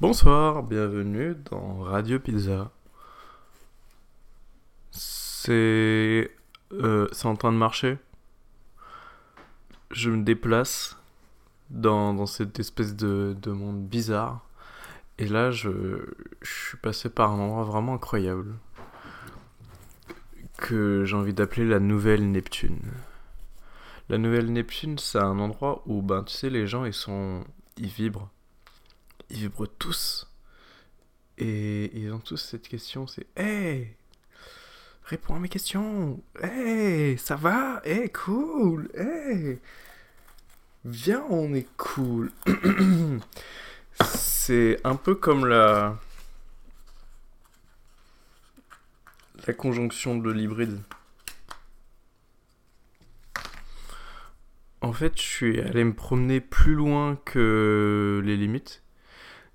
Bonsoir, bienvenue dans Radio Pizza. C'est euh, c'est en train de marcher. Je me déplace dans, cette espèce de, de monde bizarre. Et là, je, je suis passé par un endroit vraiment incroyable. Que j'ai envie d'appeler la Nouvelle Neptune. La Nouvelle Neptune, c'est un endroit où, ben, tu sais, les gens, ils sont. Ils vibrent. Ils vibrent tous. Et ils ont tous cette question, c'est Hey Réponds à mes questions Hey Ça va? Hey Cool Hey Viens, on est cool C'est un peu comme la... La conjonction de l'hybride. En fait, je suis allé me promener plus loin que les limites.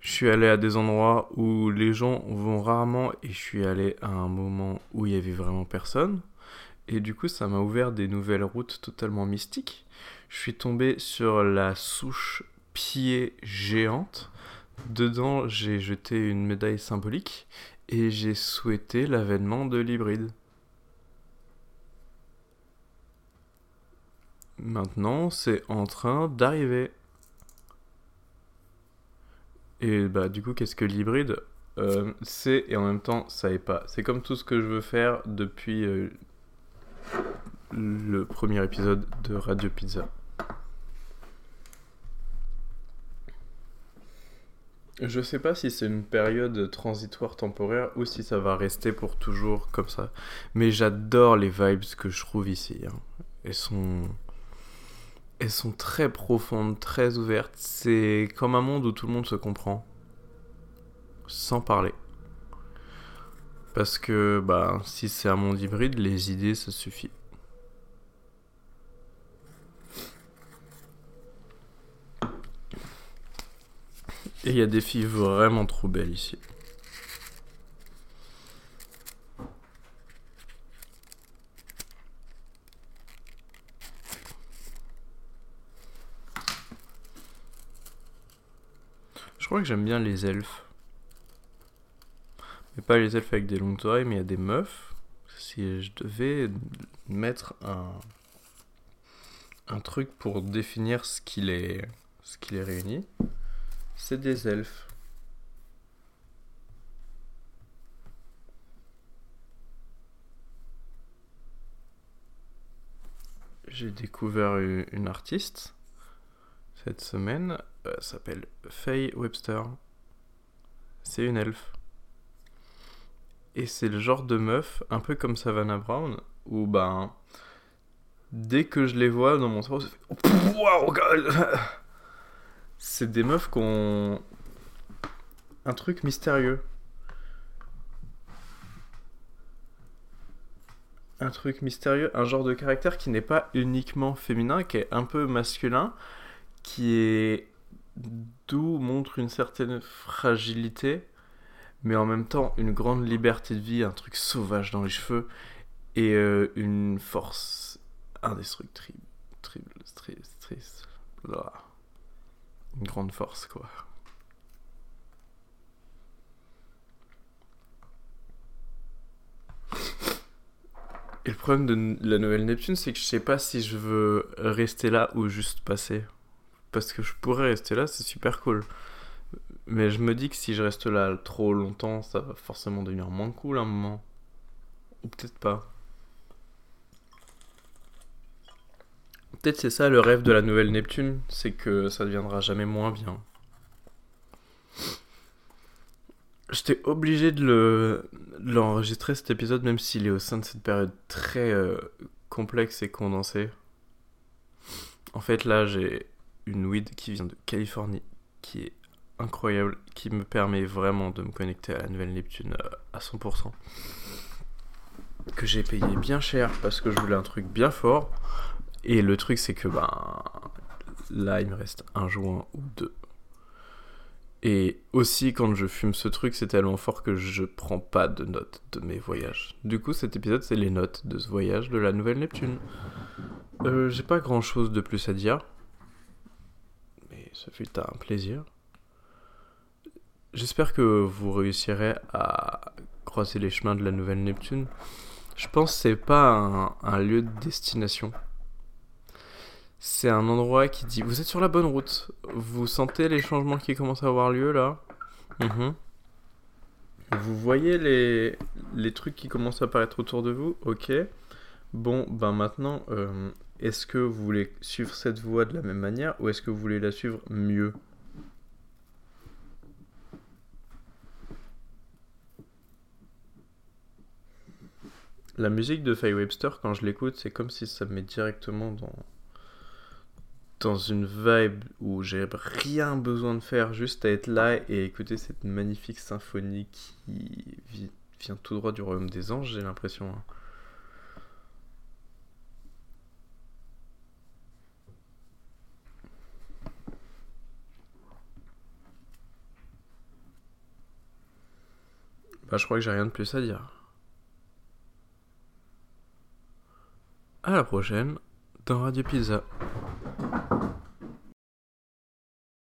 Je suis allé à des endroits où les gens vont rarement et je suis allé à un moment où il y avait vraiment personne. Et du coup, ça m'a ouvert des nouvelles routes totalement mystiques. Je suis tombé sur la souche pied géante. Dedans, j'ai jeté une médaille symbolique et j'ai souhaité l'avènement de l'hybride. Maintenant, c'est en train d'arriver. Et bah du coup, qu'est-ce que l'hybride Euh, C'est et en même temps, ça est pas. C'est comme tout ce que je veux faire depuis euh, le premier épisode de Radio Pizza. Je sais pas si c'est une période transitoire temporaire ou si ça va rester pour toujours comme ça. Mais j'adore les vibes que je trouve ici. hein. Elles sont elles sont très profondes, très ouvertes. C'est comme un monde où tout le monde se comprend. Sans parler. Parce que, bah, si c'est un monde hybride, les idées, ça suffit. Et il y a des filles vraiment trop belles ici. Je que j'aime bien les elfes. Mais pas les elfes avec des longues oreilles, mais il y a des meufs. Si je devais mettre un, un truc pour définir ce qui les, ce qui les réunit, c'est des elfes. J'ai découvert une artiste cette semaine. Euh, Elle s'appelle Faye Webster. C'est une elfe. Et c'est le genre de meuf, un peu comme Savannah Brown, où ben. Dès que je les vois dans mon cerveau, ça fait. Waouh, C'est des meufs qui ont. Un truc mystérieux. Un truc mystérieux, un genre de caractère qui n'est pas uniquement féminin, qui est un peu masculin, qui est d'où montre une certaine fragilité, mais en même temps une grande liberté de vie, un truc sauvage dans les cheveux et euh, une force indestructible, triple, triste, une grande force quoi. Et le problème de la nouvelle Neptune, c'est que je sais pas si je veux rester là ou juste passer parce que je pourrais rester là, c'est super cool. Mais je me dis que si je reste là trop longtemps, ça va forcément devenir moins cool à un moment. Ou peut-être pas. Peut-être c'est ça le rêve de la nouvelle Neptune, c'est que ça deviendra jamais moins bien. J'étais obligé de le- de l'enregistrer cet épisode, même s'il est au sein de cette période très euh, complexe et condensée. En fait, là, j'ai une weed qui vient de Californie, qui est incroyable, qui me permet vraiment de me connecter à la nouvelle Neptune euh, à 100%. Que j'ai payé bien cher parce que je voulais un truc bien fort. Et le truc, c'est que ben là, il me reste un joint ou deux. Et aussi, quand je fume ce truc, c'est tellement fort que je prends pas de notes de mes voyages. Du coup, cet épisode, c'est les notes de ce voyage de la nouvelle Neptune. Euh, j'ai pas grand chose de plus à dire. Ce fut un plaisir. j'espère que vous réussirez à croiser les chemins de la nouvelle Neptune. Je pense que c'est pas un, un lieu de destination. C'est un endroit qui dit vous êtes sur la bonne route. Vous sentez les changements qui commencent à avoir lieu là Mhm. Vous voyez les, les trucs qui commencent à apparaître autour de vous Ok. Bon, ben maintenant, euh, est-ce que vous voulez suivre cette voie de la même manière ou est-ce que vous voulez la suivre mieux? La musique de Faye Webster, quand je l'écoute, c'est comme si ça me met directement dans, dans une vibe où j'ai rien besoin de faire, juste à être là et écouter cette magnifique symphonie qui vi- vient tout droit du royaume des anges, j'ai l'impression. hein. Bah, je crois que j'ai rien de plus à dire. À la prochaine dans Radio Pizza.